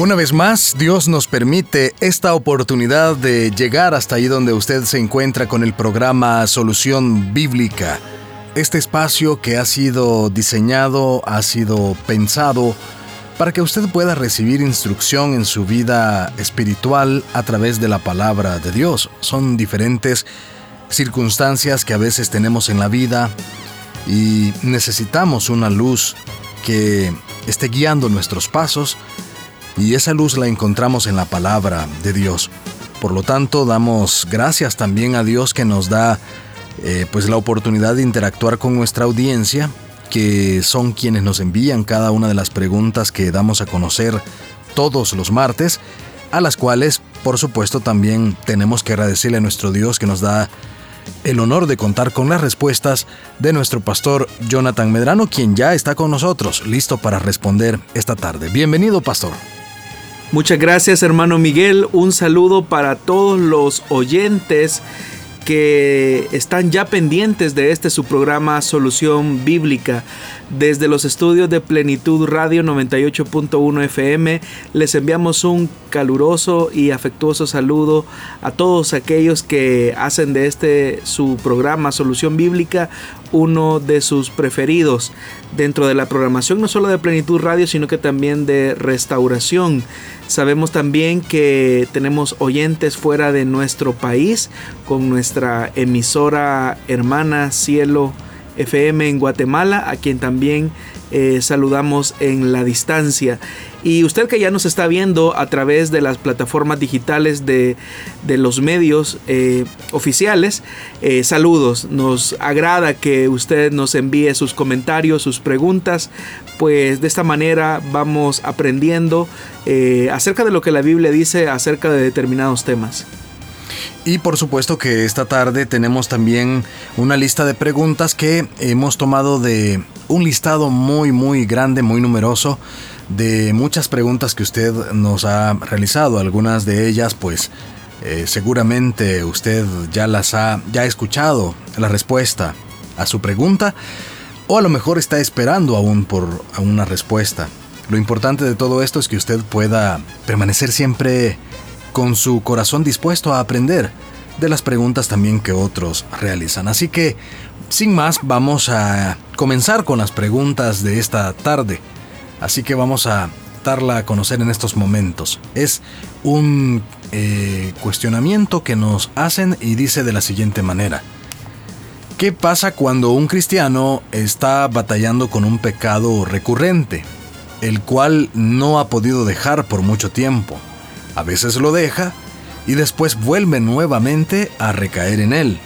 Una vez más, Dios nos permite esta oportunidad de llegar hasta ahí donde usted se encuentra con el programa Solución Bíblica. Este espacio que ha sido diseñado, ha sido pensado para que usted pueda recibir instrucción en su vida espiritual a través de la palabra de Dios. Son diferentes circunstancias que a veces tenemos en la vida y necesitamos una luz que esté guiando nuestros pasos y esa luz la encontramos en la palabra de Dios. Por lo tanto, damos gracias también a Dios que nos da eh, pues la oportunidad de interactuar con nuestra audiencia, que son quienes nos envían cada una de las preguntas que damos a conocer todos los martes, a las cuales, por supuesto, también tenemos que agradecerle a nuestro Dios que nos da el honor de contar con las respuestas de nuestro pastor Jonathan Medrano, quien ya está con nosotros, listo para responder esta tarde. Bienvenido, pastor. Muchas gracias hermano Miguel, un saludo para todos los oyentes que están ya pendientes de este su programa Solución Bíblica. Desde los estudios de Plenitud Radio 98.1 FM les enviamos un caluroso y afectuoso saludo a todos aquellos que hacen de este su programa Solución Bíblica uno de sus preferidos dentro de la programación no solo de Plenitud Radio sino que también de Restauración. Sabemos también que tenemos oyentes fuera de nuestro país con nuestra emisora hermana Cielo FM en Guatemala, a quien también eh, saludamos en la distancia. Y usted que ya nos está viendo a través de las plataformas digitales de, los medios eh, oficiales, eh, saludos. Nos agrada que usted nos envíe sus comentarios, sus preguntas, pues de esta manera vamos aprendiendo acerca de lo que la Biblia dice acerca de determinados temas. Y por supuesto que esta tarde tenemos también una lista de preguntas que hemos tomado de un listado muy muy grande, muy numeroso de muchas preguntas que usted nos ha realizado. Algunas de ellas pues eh, seguramente usted ya las ha ya ha escuchado la respuesta a su pregunta o a lo mejor está esperando aún por una respuesta. Lo importante de todo esto es que usted pueda permanecer siempre con su corazón dispuesto a aprender de las preguntas también que otros realizan. Así que, sin más, vamos a comenzar con las preguntas de esta tarde. Así que vamos a darla a conocer en estos momentos. Es un eh, cuestionamiento que nos hacen y dice de la siguiente manera. ¿Qué pasa cuando un cristiano está batallando con un pecado recurrente, el cual no ha podido dejar por mucho tiempo? A veces lo deja y después vuelve nuevamente a recaer en él.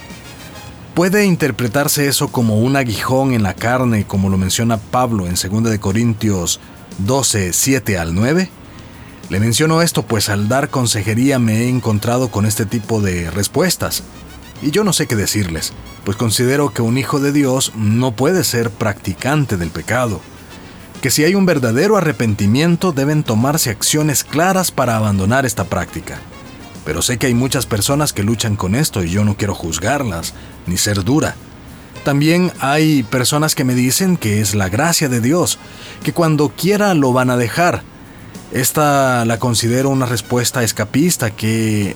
¿Puede interpretarse eso como un aguijón en la carne, como lo menciona Pablo en 2 Corintios 12, 7 al 9? Le menciono esto pues al dar consejería me he encontrado con este tipo de respuestas. Y yo no sé qué decirles, pues considero que un hijo de Dios no puede ser practicante del pecado que si hay un verdadero arrepentimiento deben tomarse acciones claras para abandonar esta práctica. Pero sé que hay muchas personas que luchan con esto y yo no quiero juzgarlas, ni ser dura. También hay personas que me dicen que es la gracia de Dios, que cuando quiera lo van a dejar. Esta la considero una respuesta escapista que,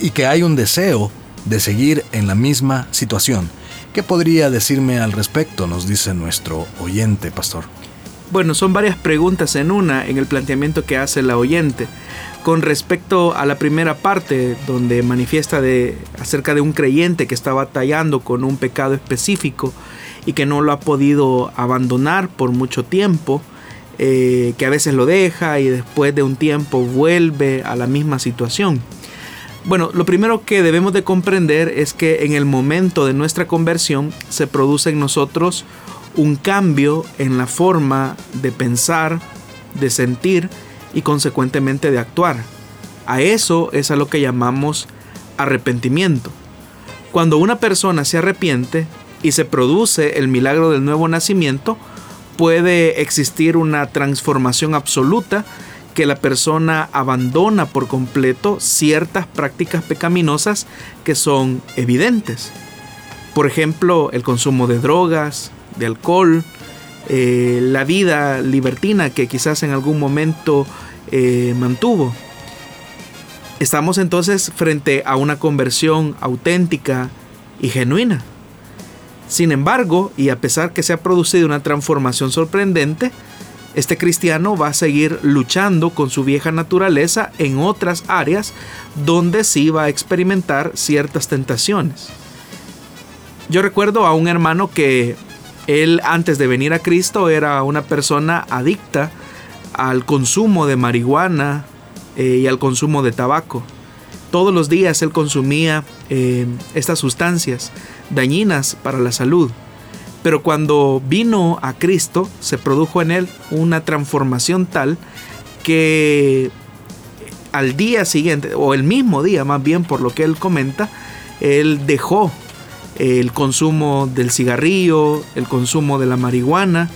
y que hay un deseo de seguir en la misma situación. ¿Qué podría decirme al respecto? Nos dice nuestro oyente, pastor. Bueno, son varias preguntas en una en el planteamiento que hace la oyente. Con respecto a la primera parte, donde manifiesta de, acerca de un creyente que está batallando con un pecado específico y que no lo ha podido abandonar por mucho tiempo, eh, que a veces lo deja y después de un tiempo vuelve a la misma situación. Bueno, lo primero que debemos de comprender es que en el momento de nuestra conversión se produce en nosotros un cambio en la forma de pensar, de sentir y consecuentemente de actuar. A eso es a lo que llamamos arrepentimiento. Cuando una persona se arrepiente y se produce el milagro del nuevo nacimiento, puede existir una transformación absoluta que la persona abandona por completo ciertas prácticas pecaminosas que son evidentes. Por ejemplo, el consumo de drogas, de alcohol, eh, la vida libertina que quizás en algún momento eh, mantuvo. Estamos entonces frente a una conversión auténtica y genuina. Sin embargo, y a pesar que se ha producido una transformación sorprendente, este cristiano va a seguir luchando con su vieja naturaleza en otras áreas donde sí va a experimentar ciertas tentaciones. Yo recuerdo a un hermano que él antes de venir a Cristo era una persona adicta al consumo de marihuana eh, y al consumo de tabaco. Todos los días él consumía eh, estas sustancias dañinas para la salud. Pero cuando vino a Cristo, se produjo en él una transformación tal que al día siguiente, o el mismo día más bien por lo que él comenta, él dejó el consumo del cigarrillo, el consumo de la marihuana,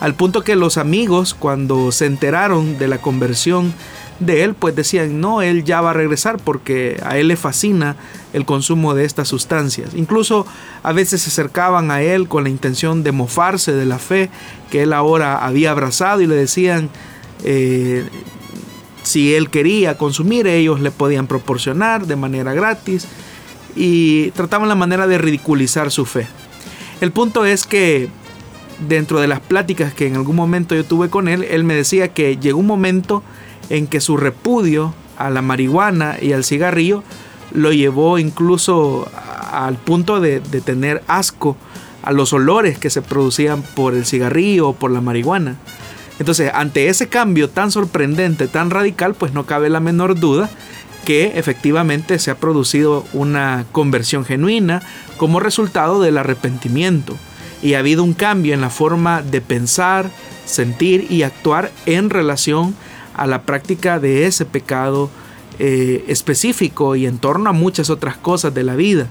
al punto que los amigos cuando se enteraron de la conversión de él, pues decían, no, él ya va a regresar porque a él le fascina el consumo de estas sustancias. Incluso a veces se acercaban a él con la intención de mofarse de la fe que él ahora había abrazado y le decían, eh, si él quería consumir, ellos le podían proporcionar de manera gratis y trataban la manera de ridiculizar su fe. El punto es que dentro de las pláticas que en algún momento yo tuve con él, él me decía que llegó un momento en que su repudio a la marihuana y al cigarrillo lo llevó incluso al punto de, tener asco a los olores que se producían por el cigarrillo o por la marihuana. Entonces, ante ese cambio tan sorprendente, tan radical, pues no cabe la menor duda que efectivamente se ha producido una conversión genuina como resultado del arrepentimiento y ha habido un cambio en la forma de pensar, sentir y actuar en relación a la práctica de ese pecado eh, específico y en torno a muchas otras cosas de la vida.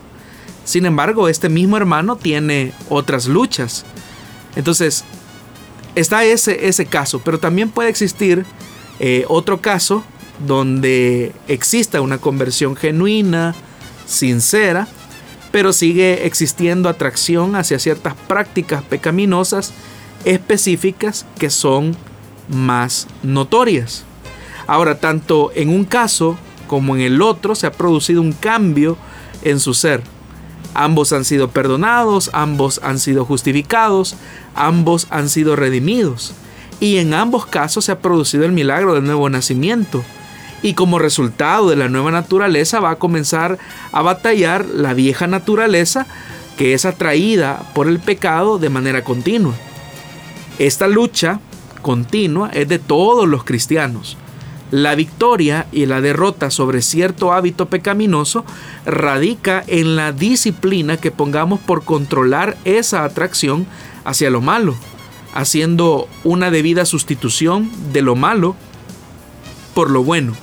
Sin embargo, este mismo hermano tiene otras luchas. Entonces, está ese, ese caso, pero también puede existir eh, otro caso donde exista una conversión genuina, sincera, pero sigue existiendo atracción hacia ciertas prácticas pecaminosas específicas que son más notorias. Ahora, tanto en un caso como en el otro se ha producido un cambio en su ser. Ambos han sido perdonados, ambos han sido justificados, ambos han sido redimidos. Y en ambos casos se ha producido el milagro del nuevo nacimiento. Y como resultado de la nueva naturaleza va a comenzar a batallar la vieja naturaleza que es atraída por el pecado de manera continua. Esta lucha continua es de todos los cristianos. La victoria y la derrota sobre cierto hábito pecaminoso radica en la disciplina que pongamos por controlar esa atracción hacia lo malo, haciendo una debida sustitución de lo malo por lo bueno,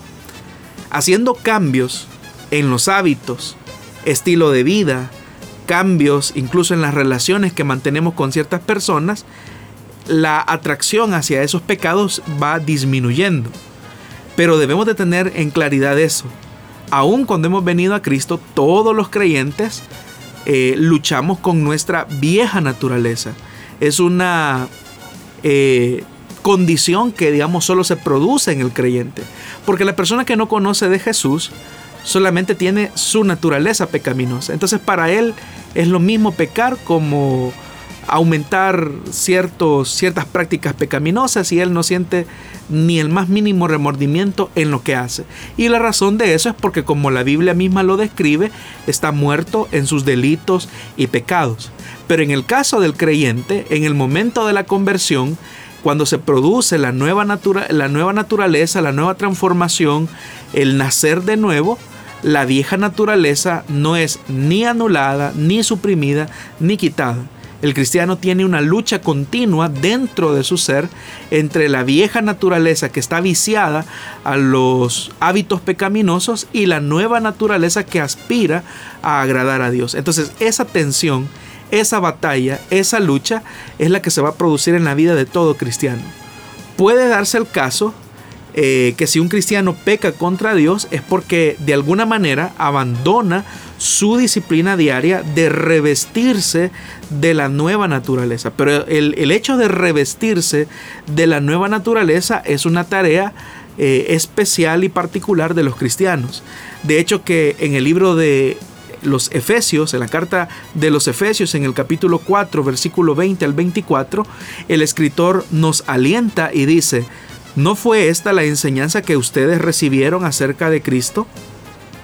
haciendo cambios en los hábitos, estilo de vida, cambios incluso en las relaciones que mantenemos con ciertas personas, la atracción hacia esos pecados va disminuyendo. Pero debemos de tener en claridad eso. Aun cuando hemos venido a Cristo, todos los creyentes eh, luchamos con nuestra vieja naturaleza. Es una eh, condición que, digamos, solo se produce en el creyente. Porque la persona que no conoce de Jesús solamente tiene su naturaleza pecaminosa. Entonces para él es lo mismo pecar como aumentar ciertos, ciertas prácticas pecaminosas y él no siente ni el más mínimo remordimiento en lo que hace. Y la razón de eso es porque como la Biblia misma lo describe, está muerto en sus delitos y pecados. Pero en el caso del creyente, en el momento de la conversión, cuando se produce la nueva, la nueva naturaleza, la nueva transformación, el nacer de nuevo, la vieja naturaleza no es ni anulada, ni suprimida, ni quitada El cristiano tiene una lucha continua dentro de su ser entre la vieja naturaleza que está viciada a los hábitos pecaminosos y la nueva naturaleza que aspira a agradar a Dios. Entonces esa tensión, esa batalla, esa lucha es la que se va a producir en la vida de todo cristiano. Puede darse el caso eh, que si un cristiano peca contra Dios es porque de alguna manera abandona su disciplina diaria de revestirse de la nueva naturaleza. Pero el, hecho de revestirse de la nueva naturaleza es una tarea eh, especial y particular de los cristianos. De hecho que en el libro de los Efesios, en la carta de los Efesios, en el capítulo 4, versículo 20 al 24, el escritor nos alienta y dice, ¿No fue esta la enseñanza que ustedes recibieron acerca de Cristo?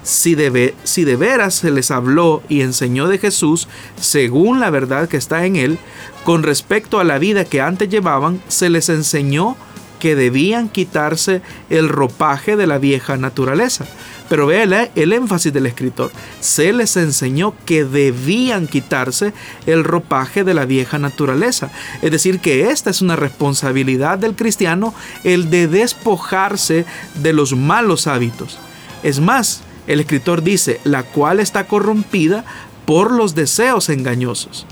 Si de, si de veras se les habló y enseñó de Jesús según la verdad que está en él, con respecto a la vida que antes llevaban, se les enseñó que debían quitarse el ropaje de la vieja naturaleza. Pero vea el, énfasis del escritor. Se les enseñó que debían quitarse el ropaje de la vieja naturaleza. Es decir, que esta es una responsabilidad del cristiano el de despojarse de los malos hábitos. Es más, el escritor dice, la cual está corrompida por los deseos engañosos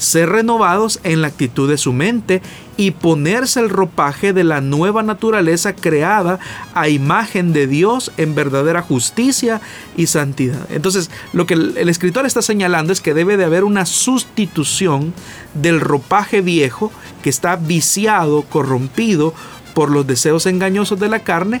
ser renovados en la actitud de su mente y ponerse el ropaje de la nueva naturaleza creada a imagen de Dios en verdadera justicia y santidad. Entonces, lo que el, escritor está señalando es que debe de haber una sustitución del ropaje viejo que está viciado, corrompido por los deseos engañosos de la carne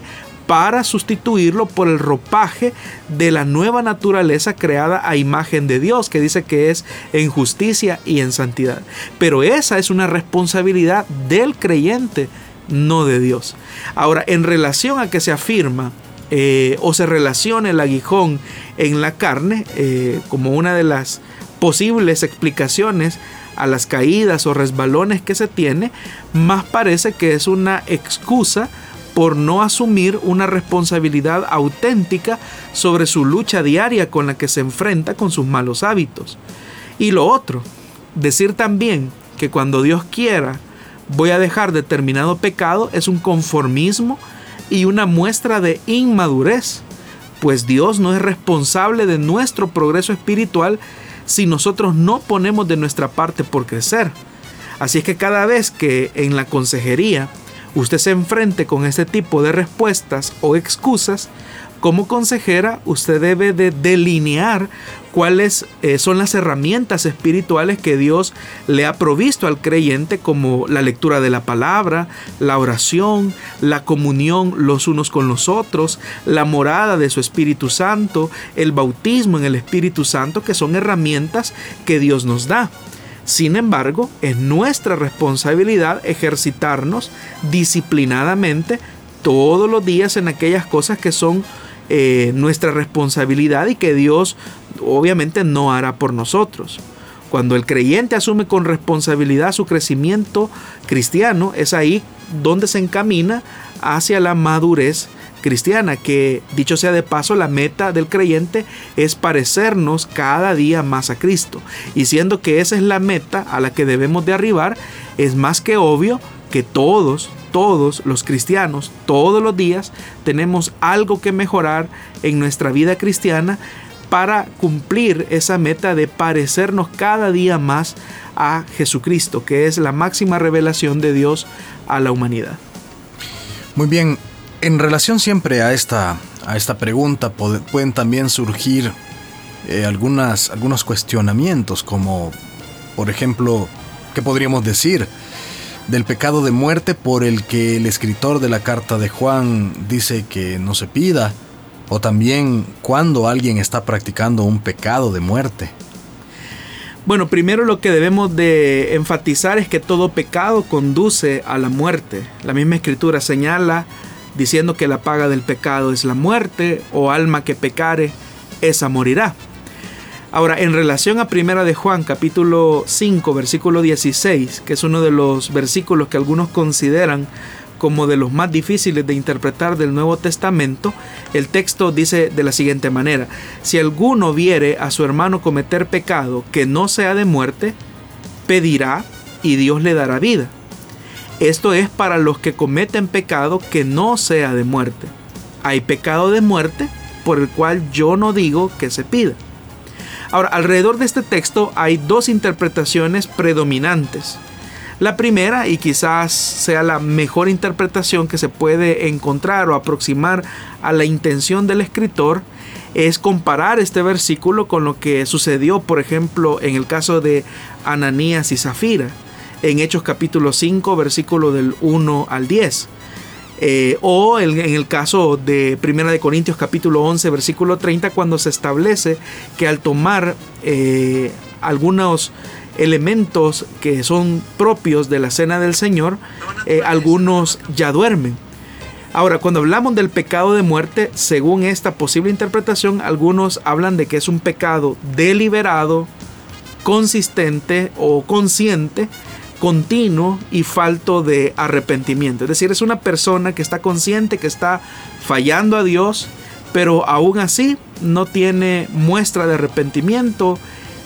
para sustituirlo por el ropaje de la nueva naturaleza creada a imagen de Dios, que dice que es en justicia y en santidad. Pero esa es una responsabilidad del creyente, no de Dios. Ahora, en relación a que se afirma eh, o se relaciona el aguijón en la carne, eh, como una de las posibles explicaciones a las caídas o resbalones que se tiene, más parece que es una excusa por no asumir una responsabilidad auténtica sobre su lucha diaria con la que se enfrenta con sus malos hábitos. Y lo otro, decir también que cuando Dios quiera voy a dejar determinado pecado es un conformismo y una muestra de inmadurez, pues Dios no es responsable de nuestro progreso espiritual si nosotros no ponemos de nuestra parte por crecer. Así es que cada vez que en la consejería usted se enfrente con este tipo de respuestas o excusas, como consejera usted debe de delinear cuáles eh, son las herramientas espirituales que Dios le ha provisto al creyente como la lectura de la palabra, la oración, la comunión los unos con los otros, la morada de su Espíritu Santo, el bautismo en el Espíritu Santo, que son herramientas que Dios nos da. Sin embargo, es nuestra responsabilidad ejercitarnos disciplinadamente todos los días en aquellas cosas que son eh, nuestra responsabilidad y que Dios obviamente no hará por nosotros. Cuando el creyente asume con responsabilidad su crecimiento cristiano, es ahí donde se encamina hacia la madurez cristiana, que dicho sea de paso, la meta del creyente es parecernos cada día más a Cristo. Y siendo que esa es la meta a la que debemos de arribar, es más que obvio que todos, todos los cristianos, todos los días, tenemos algo que mejorar en nuestra vida cristiana para cumplir esa meta de parecernos cada día más a Jesucristo, que es la máxima revelación de Dios a la humanidad. Muy bien, en relación siempre a esta, a esta pregunta pueden también surgir eh, algunas, algunos cuestionamientos como, por ejemplo, ¿qué podríamos decir? del pecado de muerte por el que el escritor de la carta de Juan dice que no se pida, o también cuando alguien está practicando un pecado de muerte. Bueno, primero lo que debemos de enfatizar es que todo pecado conduce a la muerte. La misma escritura señala diciendo que la paga del pecado es la muerte, o alma que pecare, esa morirá. Ahora, en relación a Primera de Juan, capítulo 5, versículo 16, que es uno de los versículos que algunos consideran como de los más difíciles de interpretar del Nuevo Testamento, el texto dice de la siguiente manera, si alguno viere a su hermano cometer pecado que no sea de muerte, pedirá y Dios le dará vida. Esto es para los que cometen pecado que no sea de muerte. Hay pecado de muerte por el cual yo no digo que se pida. Ahora, alrededor de este texto hay dos interpretaciones predominantes. La primera, y quizás sea la mejor interpretación que se puede encontrar o aproximar a la intención del escritor, es comparar este versículo con lo que sucedió, por ejemplo, en el caso de Ananías y Zafira, en Hechos capítulo 5, versículo del 1 al 10. Eh, o en, el caso de 1 de Corintios capítulo 11, versículo 30, cuando se establece que al tomar eh, algunos elementos que son propios de la cena del Señor, eh, algunos ya duermen. Ahora, cuando hablamos del pecado de muerte, según esta posible interpretación, algunos hablan de que es un pecado deliberado, consistente o consciente, continuo y falto de arrepentimiento. Es decir, es una persona que está consciente que está fallando a Dios, pero aún así no tiene muestra de arrepentimiento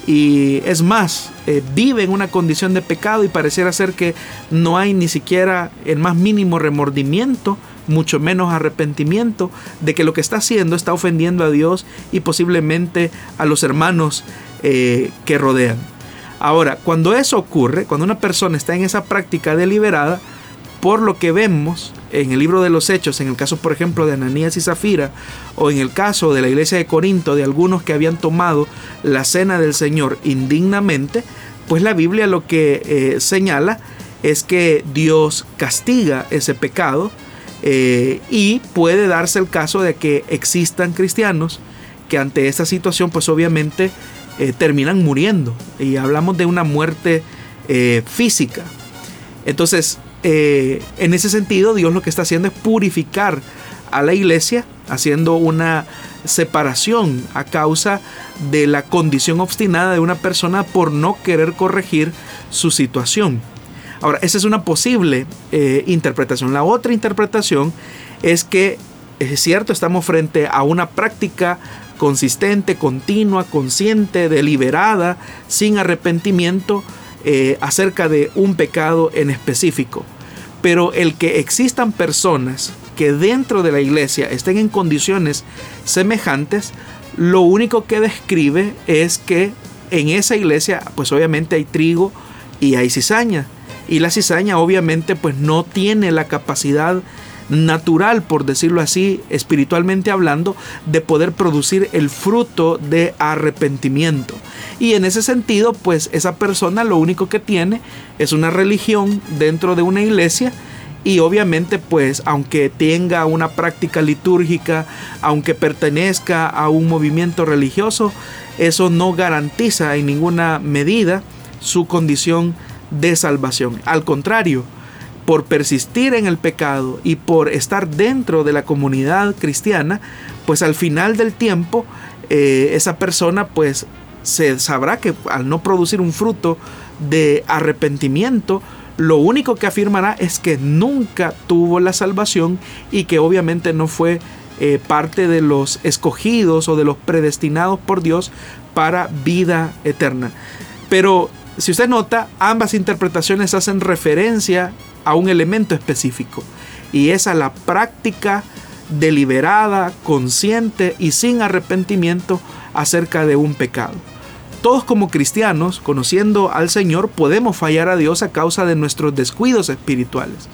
y es más, eh, vive en una condición de pecado y pareciera ser que no hay ni siquiera el más mínimo remordimiento, mucho menos arrepentimiento de que lo que está haciendo está ofendiendo a Dios y posiblemente a los hermanos eh, que rodean. Ahora, cuando eso ocurre, cuando una persona está en esa práctica deliberada, por lo que vemos en el libro de los Hechos, en el caso por ejemplo de Ananías y Zafira, o en el caso de la iglesia de Corinto, de algunos que habían tomado la cena del Señor indignamente, pues la Biblia lo que eh, señala es que Dios castiga ese pecado eh, y puede darse el caso de que existan cristianos que ante esta situación pues obviamente eh, terminan muriendo y hablamos de una muerte física. Entonces, eh, en ese sentido, Dios lo que está haciendo es purificar a la iglesia, haciendo una separación a causa de la condición obstinada de una persona por no querer corregir su situación. Ahora, esa es una posible eh, interpretación. La otra interpretación es que, es cierto, estamos frente a una práctica consistente, continua, consciente, deliberada, sin arrepentimiento, eh, acerca de un pecado en específico. Pero el que existan personas que dentro de la iglesia estén en condiciones semejantes, lo único que describe es que en esa iglesia, pues obviamente hay trigo y hay cizaña. Y la cizaña obviamente pues no tiene la capacidad natural, por decirlo así, espiritualmente hablando, de poder producir el fruto de arrepentimiento. Y en ese sentido, pues esa persona lo único que tiene es una religión dentro de una iglesia y obviamente pues aunque tenga una práctica litúrgica, aunque pertenezca a un movimiento religioso, eso no garantiza en ninguna medida su condición de salvación. Al contrario, por persistir en el pecado y por estar dentro de la comunidad cristiana, pues al final del tiempo eh, esa persona pues se sabrá que al no producir un fruto de arrepentimiento, lo único que afirmará es que nunca tuvo la salvación y que obviamente no fue eh, parte de los escogidos o de los predestinados por Dios para vida eterna. Pero si usted nota, ambas interpretaciones hacen referencia a un elemento específico y es a la práctica deliberada, consciente y sin arrepentimiento acerca de un pecado. Todos como cristianos, conociendo al Señor, podemos fallar a Dios a causa de nuestros descuidos espirituales.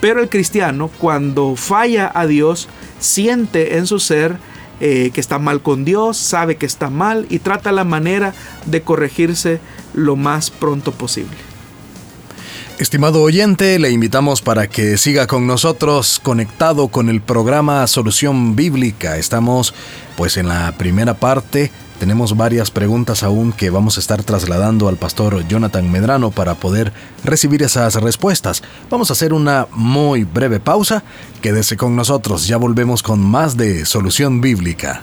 Pero el cristiano, cuando falla a Dios, siente en su ser eh, que está mal con Dios, sabe que está mal y trata la manera de corregirse lo más pronto posible. Estimado oyente, le invitamos para que siga con nosotros conectado con el programa Solución Bíblica. Estamos pues en la primera parte. Tenemos varias preguntas aún que vamos a estar trasladando al pastor Jonathan Medrano para poder recibir esas respuestas. Vamos a hacer una muy breve pausa. Quédese con nosotros, ya volvemos con más de Solución Bíblica.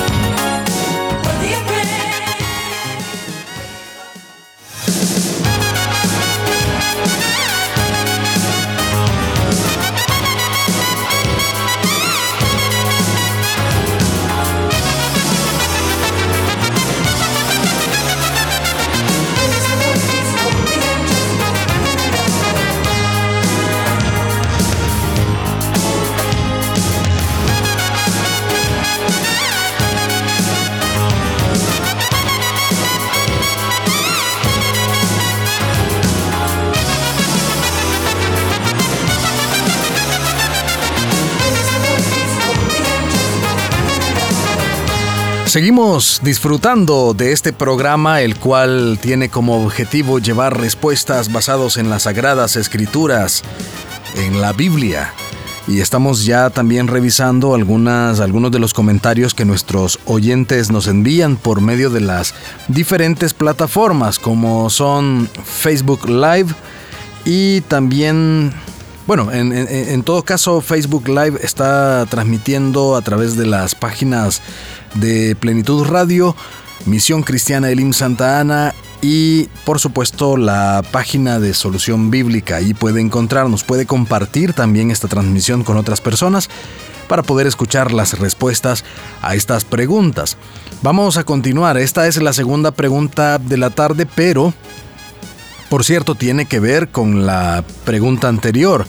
Seguimos disfrutando de este programa, el cual tiene como objetivo llevar respuestas basados en las sagradas escrituras, en la Biblia. Y estamos ya también revisando algunas, algunos de los comentarios que nuestros oyentes nos envían por medio de las diferentes plataformas, como son Facebook Live y también bueno, en, todo caso, Facebook Live está transmitiendo a través de las páginas de Plenitud Radio, Misión Cristiana Elim Santa Ana y por supuesto la página de Solución Bíblica. Ahí puede encontrarnos, puede compartir también esta transmisión con otras personas para poder escuchar las respuestas a estas preguntas. Vamos a continuar, esta es la segunda pregunta de la tarde, pero por cierto tiene que ver con la pregunta anterior,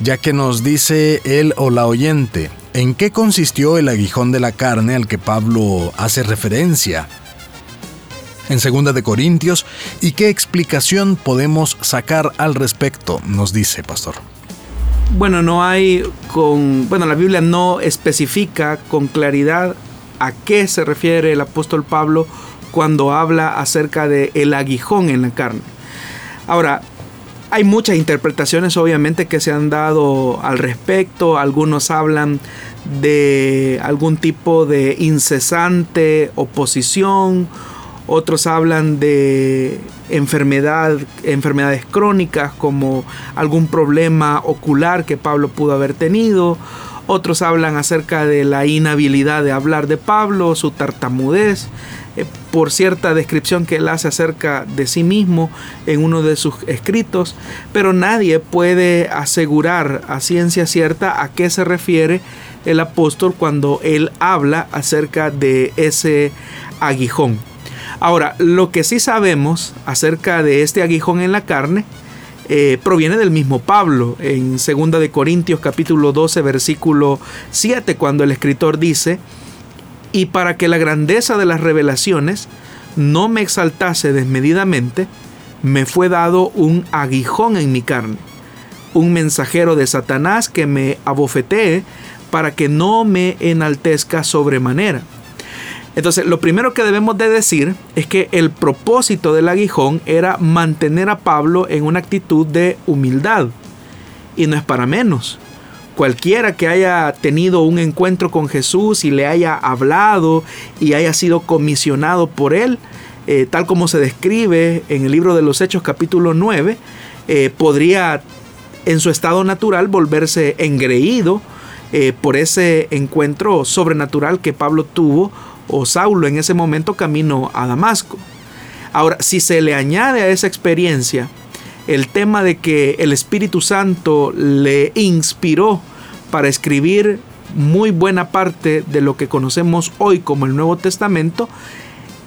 ya que nos dice él o la oyente, ¿En qué consistió el aguijón de la carne al que Pablo hace referencia? En 2 de Corintios, ¿y qué explicación podemos sacar al respecto? Nos dice, pastor. Bueno, no hay con, bueno, la Biblia no especifica con claridad a qué se refiere el apóstol Pablo cuando habla acerca de el aguijón en la carne. Ahora, hay muchas interpretaciones obviamente que se han dado al respecto. Algunos hablan de algún tipo de incesante oposición. Otros hablan de enfermedad, enfermedades crónicas como algún problema ocular que Pablo pudo haber tenido. Otros hablan acerca de la inhabilidad de hablar de Pablo, su tartamudez. Eh, por cierta descripción que él hace acerca de sí mismo en uno de sus escritos, pero nadie puede asegurar a ciencia cierta a qué se refiere el apóstol cuando él habla acerca de ese aguijón. Ahora, lo que sí sabemos acerca de este aguijón en la carne eh, proviene del mismo Pablo en 2 de Corintios capítulo 12 versículo 7 cuando el escritor dice y para que la grandeza de las revelaciones no me exaltase desmedidamente, me fue dado un aguijón en mi carne, un mensajero de Satanás que me abofetee para que no me enaltezca sobremanera. Entonces, lo primero que debemos de decir es que el propósito del aguijón era mantener a Pablo en una actitud de humildad. Y no es para menos cualquiera que haya tenido un encuentro con Jesús y le haya hablado y haya sido comisionado por él, eh, tal como se describe en el libro de los Hechos capítulo 9, eh, podría en su estado natural volverse engreído eh, por ese encuentro sobrenatural que Pablo tuvo o Saulo en ese momento camino a Damasco. Ahora, si se le añade a esa experiencia el tema de que el Espíritu Santo le inspiró para escribir muy buena parte de lo que conocemos hoy como el Nuevo Testamento,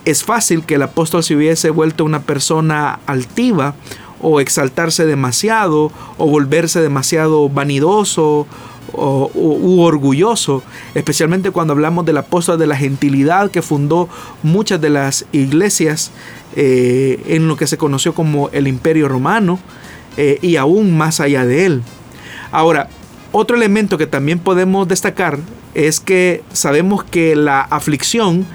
es fácil que el apóstol se hubiese vuelto una persona altiva o exaltarse demasiado o volverse demasiado vanidoso o, u orgulloso, especialmente cuando hablamos del apóstol de la gentilidad que fundó muchas de las iglesias eh, en lo que se conoció como el imperio romano eh, y aún más allá de él. Ahora, otro elemento que también podemos destacar es que sabemos que la aflicción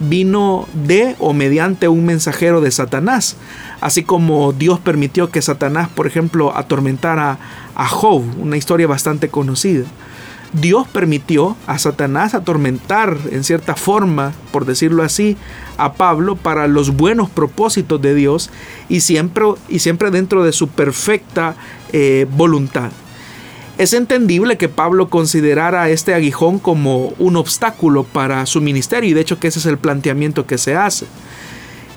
vino de o mediante un mensajero de Satanás. Así como Dios permitió que Satanás, por ejemplo, atormentara a Job, una historia bastante conocida. Dios permitió a Satanás atormentar en cierta forma, por decirlo así, a Pablo para los buenos propósitos de Dios y siempre, y siempre dentro de su perfecta eh, voluntad. Es entendible que Pablo considerara este aguijón como un obstáculo para su ministerio y de hecho que ese es el planteamiento que se hace.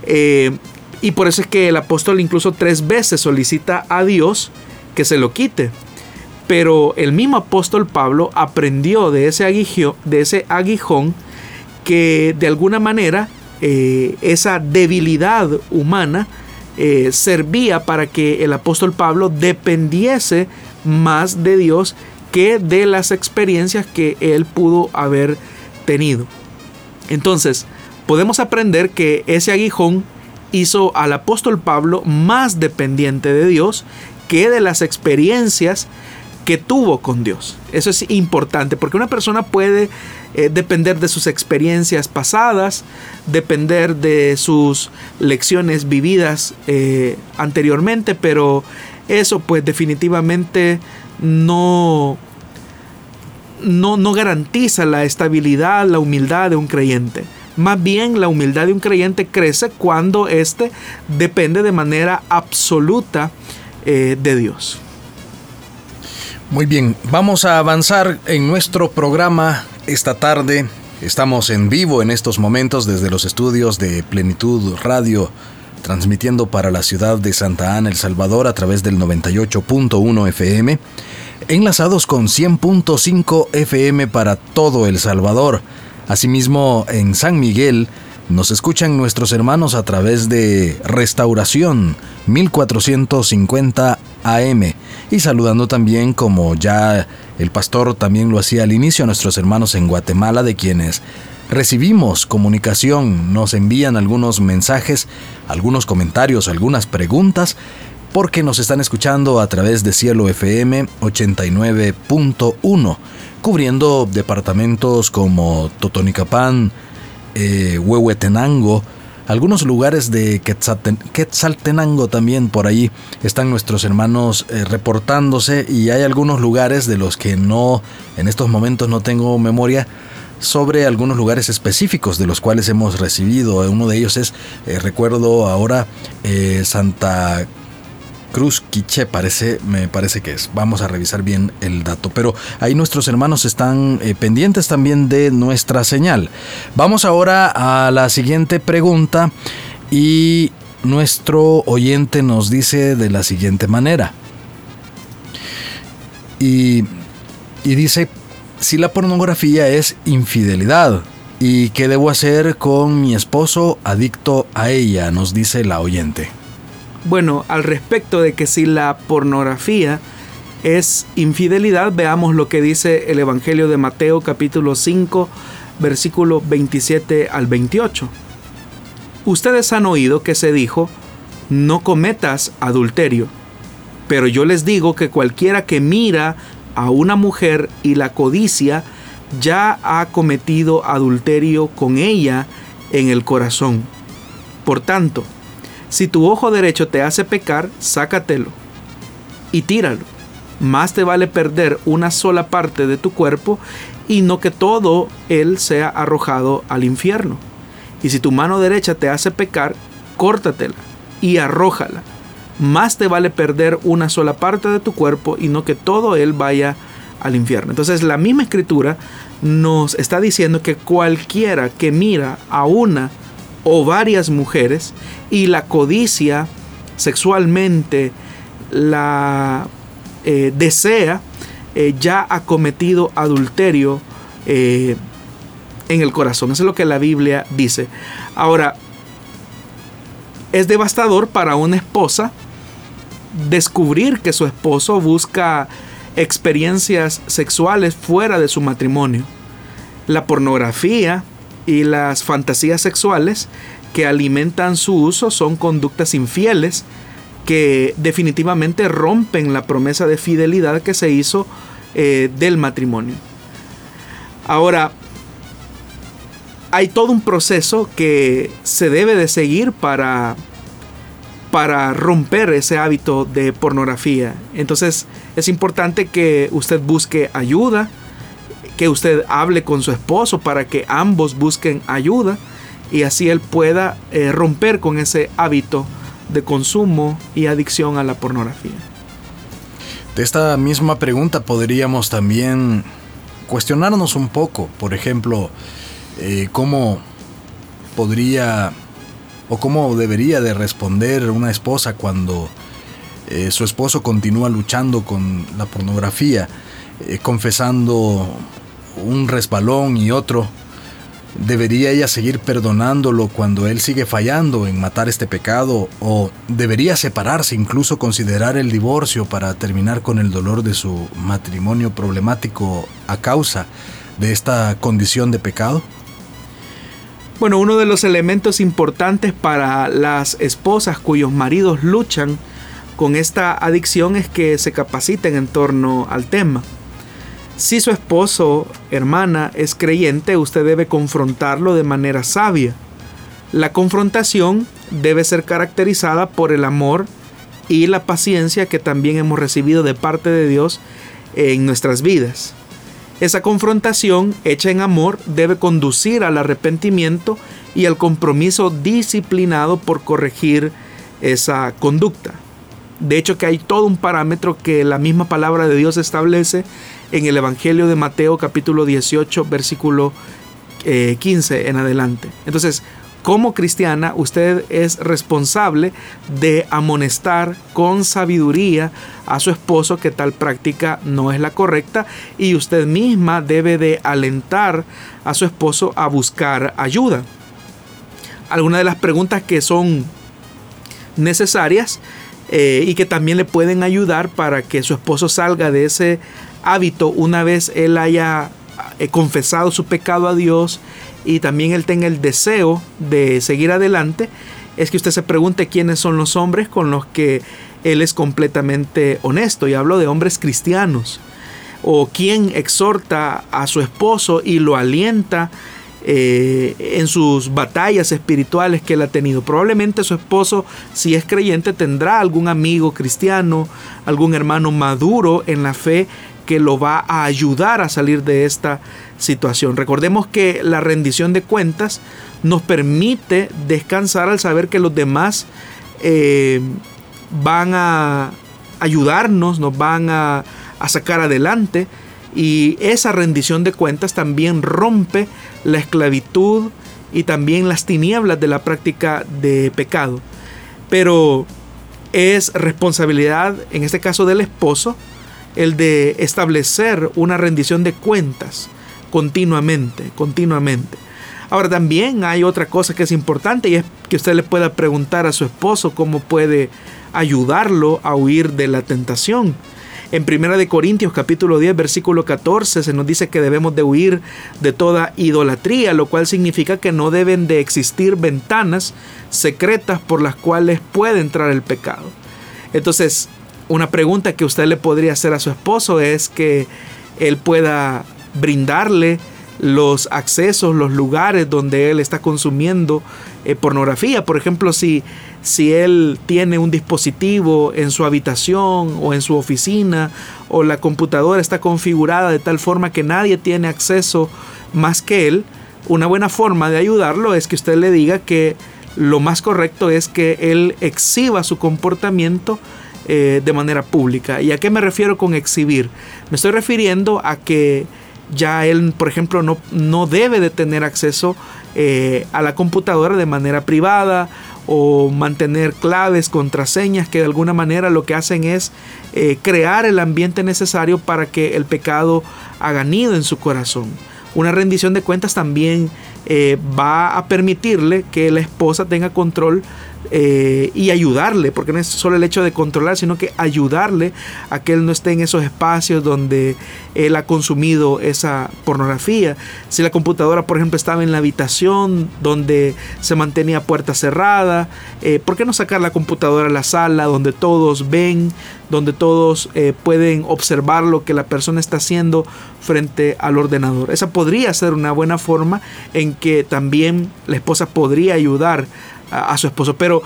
Eh, y por eso es que el apóstol incluso tres veces solicita a Dios que se lo quite. Pero el mismo apóstol Pablo aprendió de ese, aguijón, de ese aguijón que de alguna manera eh, esa debilidad humana eh, servía para que el apóstol Pablo dependiese más de Dios que de las experiencias que él pudo haber tenido. Entonces, podemos aprender que ese aguijón hizo al apóstol Pablo más dependiente de Dios que de las experiencias que tuvo con Dios. Eso es importante porque una persona puede eh, depender de sus experiencias pasadas, depender de sus lecciones vividas eh, anteriormente, pero eso pues definitivamente no, no, no garantiza la estabilidad, la humildad de un creyente. Más bien la humildad de un creyente crece cuando éste depende de manera absoluta eh, de Dios. Muy bien, vamos a avanzar en nuestro programa esta tarde. Estamos en vivo en estos momentos desde los estudios de Plenitud Radio transmitiendo para la ciudad de Santa Ana, El Salvador, a través del 98.1 FM, enlazados con 100.5 FM para todo El Salvador. Asimismo, en San Miguel, nos escuchan nuestros hermanos a través de Restauración 1450 AM y saludando también como ya el pastor también lo hacía al inicio a nuestros hermanos en Guatemala de quienes recibimos comunicación, nos envían algunos mensajes, algunos comentarios, algunas preguntas, porque nos están escuchando a través de Cielo FM 89.1, cubriendo departamentos como Totonicapán, eh, Huehuetenango, algunos lugares de Quetzaltenango también por ahí están nuestros hermanos eh, reportándose y hay algunos lugares de los que no en estos momentos no tengo memoria sobre algunos lugares específicos de los cuales hemos recibido. Uno de ellos es, eh, recuerdo ahora, eh, Santa Cruz Quiche, parece, me parece que es. Vamos a revisar bien el dato. Pero ahí nuestros hermanos están eh, pendientes también de nuestra señal. Vamos ahora a la siguiente pregunta y nuestro oyente nos dice de la siguiente manera. Y, y dice, si la pornografía es infidelidad. ¿Y qué debo hacer con mi esposo adicto a ella? Nos dice la oyente. Bueno, al respecto de que si la pornografía es infidelidad, veamos lo que dice el Evangelio de Mateo capítulo 5, versículo 27 al 28. Ustedes han oído que se dijo, no cometas adulterio. Pero yo les digo que cualquiera que mira a una mujer y la codicia, ya ha cometido adulterio con ella en el corazón. Por tanto, si tu ojo derecho te hace pecar, sácatelo y tíralo. Más te vale perder una sola parte de tu cuerpo y no que todo él sea arrojado al infierno. Y si tu mano derecha te hace pecar, córtatela y arrójala más te vale perder una sola parte de tu cuerpo y no que todo él vaya al infierno. Entonces la misma escritura nos está diciendo que cualquiera que mira a una o varias mujeres y la codicia sexualmente, la eh, desea, eh, ya ha cometido adulterio eh, en el corazón. Eso es lo que la Biblia dice. Ahora, es devastador para una esposa descubrir que su esposo busca experiencias sexuales fuera de su matrimonio. La pornografía y las fantasías sexuales que alimentan su uso son conductas infieles que definitivamente rompen la promesa de fidelidad que se hizo eh, del matrimonio. Ahora, hay todo un proceso que se debe de seguir para, para romper ese hábito de pornografía. Entonces es importante que usted busque ayuda, que usted hable con su esposo para que ambos busquen ayuda y así él pueda eh, romper con ese hábito de consumo y adicción a la pornografía. De esta misma pregunta podríamos también cuestionarnos un poco, por ejemplo, eh, cómo podría o cómo debería de responder una esposa cuando eh, su esposo continúa luchando con la pornografía, confesando un resbalón y otro, ¿Debería ella seguir perdonándolo cuando él sigue fallando en matar este pecado? ¿O debería separarse, incluso considerar el divorcio para terminar con el dolor de su matrimonio problemático a causa de esta condición de pecado? Bueno, uno de los elementos importantes para las esposas cuyos maridos luchan con esta adicción es que se capaciten en torno al tema. Si su esposo, hermana, es creyente, usted debe confrontarlo de manera sabia. La confrontación debe ser caracterizada por el amor y la paciencia que también hemos recibido de parte de Dios en nuestras vidas. Esa confrontación hecha en amor debe conducir al arrepentimiento y al compromiso disciplinado por corregir esa conducta. De hecho que hay todo un parámetro que la misma palabra de Dios establece en el Evangelio de Mateo capítulo 18 versículo 15 eh, en adelante. Entonces, como cristiana, usted es responsable de amonestar con sabiduría a su esposo que tal práctica no es la correcta y usted misma debe de alentar a su esposo a buscar ayuda. Algunas de las preguntas que son necesarias eh, y que también le pueden ayudar para que su esposo salga de ese hábito una vez él haya eh, confesado su pecado a Dios y también él tenga el deseo de seguir adelante, es que usted se pregunte quiénes son los hombres con los que él es completamente honesto. Y hablo de hombres cristianos. O quién exhorta a su esposo y lo alienta eh, en sus batallas espirituales que él ha tenido. Probablemente su esposo, si es creyente, tendrá algún amigo cristiano, algún hermano maduro en la fe que lo va a ayudar a salir de esta situación. Recordemos que la rendición de cuentas nos permite descansar al saber que los demás eh, van a ayudarnos, nos van a, a sacar adelante y esa rendición de cuentas también rompe la esclavitud y también las tinieblas de la práctica de pecado. Pero es responsabilidad, en este caso del esposo, el de establecer una rendición de cuentas continuamente, continuamente. Ahora también hay otra cosa que es importante y es que usted le pueda preguntar a su esposo cómo puede ayudarlo a huir de la tentación. En 1 de Corintios capítulo 10 versículo 14 se nos dice que debemos de huir de toda idolatría, lo cual significa que no deben de existir ventanas secretas por las cuales puede entrar el pecado. Entonces, una pregunta que usted le podría hacer a su esposo es que él pueda brindarle los accesos, los lugares donde él está consumiendo eh, pornografía. Por ejemplo, si, si él tiene un dispositivo en su habitación o en su oficina o la computadora está configurada de tal forma que nadie tiene acceso más que él, una buena forma de ayudarlo es que usted le diga que lo más correcto es que él exhiba su comportamiento eh, de manera pública. ¿Y a qué me refiero con exhibir? Me estoy refiriendo a que ya él, por ejemplo, no, no debe de tener acceso eh, a la computadora de manera privada o mantener claves, contraseñas que de alguna manera lo que hacen es eh, crear el ambiente necesario para que el pecado haga nido en su corazón. Una rendición de cuentas también va a permitirle que la esposa tenga control eh, y ayudarle, porque no es solo el hecho de controlar, sino que ayudarle a que él no esté en esos espacios donde él ha consumido esa pornografía. Si la computadora, por ejemplo, estaba en la habitación donde se mantenía puerta cerrada, eh, ¿por qué no sacar la computadora a la sala donde todos ven, donde todos eh, pueden observar lo que la persona está haciendo frente al ordenador? Esa podría ser una buena forma en que también la esposa podría ayudar a, su esposo. Pero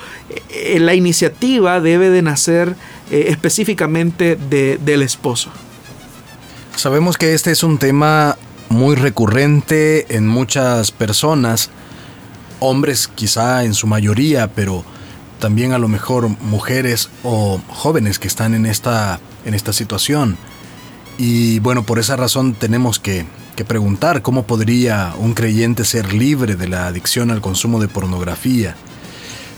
eh, la iniciativa debe de nacer eh, específicamente del esposo. Sabemos que este es un tema muy recurrente en muchas personas, hombres quizá en su mayoría, pero también a lo mejor mujeres o jóvenes que están en esta, en esta situación. Y bueno, por esa razón tenemos que, que preguntar cómo podría un creyente ser libre de la adicción al consumo de pornografía.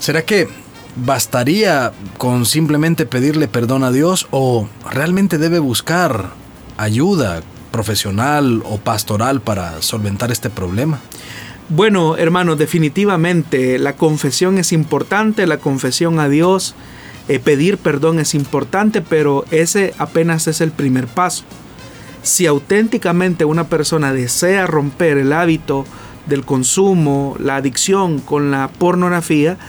¿Será que bastaría con simplemente pedirle perdón a Dios o realmente debe buscar ayuda profesional o pastoral para solventar este problema? Bueno, hermano, definitivamente la confesión es importante, la confesión a Dios, eh, pedir perdón es importante, pero ese apenas es el primer paso. Si auténticamente una persona desea romper el hábito del consumo, la adicción con la pornografía,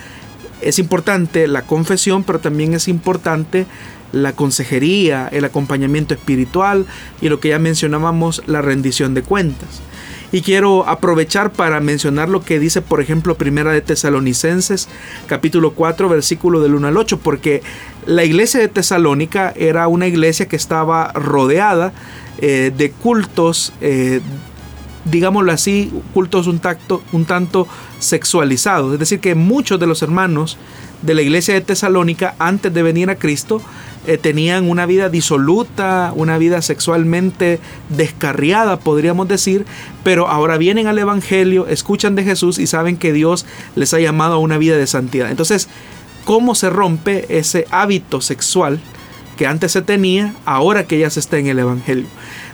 es importante la confesión, pero también es importante la consejería, el acompañamiento espiritual y lo que ya mencionábamos, la rendición de cuentas. Y quiero aprovechar para mencionar lo que dice, por ejemplo, Primera de Tesalonicenses, capítulo 4, versículo del 1 al 8, porque la iglesia de Tesalónica era una iglesia que estaba rodeada eh, de cultos eh, digámoslo así, cultos un, tacto, un tanto sexualizados. Es decir, que muchos de los hermanos de la iglesia de Tesalónica, antes de venir a Cristo, eh, tenían una vida disoluta, una vida sexualmente descarriada, podríamos decir, pero ahora vienen al Evangelio, escuchan de Jesús y saben que Dios les ha llamado a una vida de santidad. Entonces, ¿cómo se rompe ese hábito sexual que antes se tenía, ahora que ya se está en el Evangelio?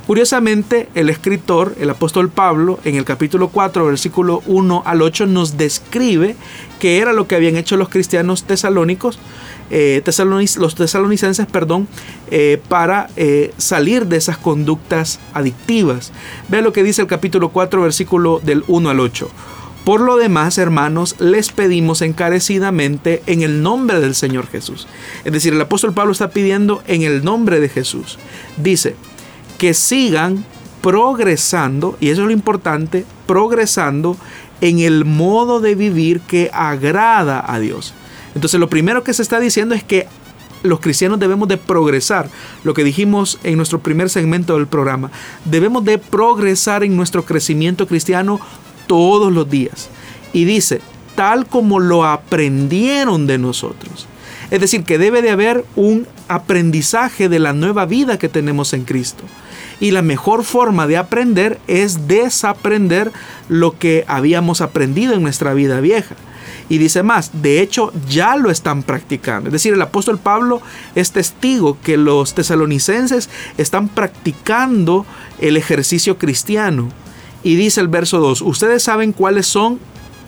Curiosamente, el escritor, el apóstol Pablo, en el capítulo 4, versículo 1 al 8, nos describe qué era lo que habían hecho los cristianos tesalónicos, eh, los tesalonicenses, perdón, eh, para eh, salir de esas conductas adictivas. Vean lo que dice el capítulo 4, versículo del 1 al 8. Por lo demás, hermanos, les pedimos encarecidamente en el nombre del Señor Jesús. Es decir, el apóstol Pablo está pidiendo en el nombre de Jesús. Dice, que sigan progresando, y eso es lo importante, progresando en el modo de vivir que agrada a Dios. Entonces lo primero que se está diciendo es que los cristianos debemos de progresar, lo que dijimos en nuestro primer segmento del programa, debemos de progresar en nuestro crecimiento cristiano todos los días. Y dice, tal como lo aprendieron de nosotros. Es decir, que debe de haber un aprendizaje de la nueva vida que tenemos en Cristo. Y la mejor forma de aprender es desaprender lo que habíamos aprendido en nuestra vida vieja. Y dice más, de hecho ya lo están practicando. Es decir, el apóstol Pablo es testigo que los tesalonicenses están practicando el ejercicio cristiano. Y dice el verso 2, ustedes saben cuáles son,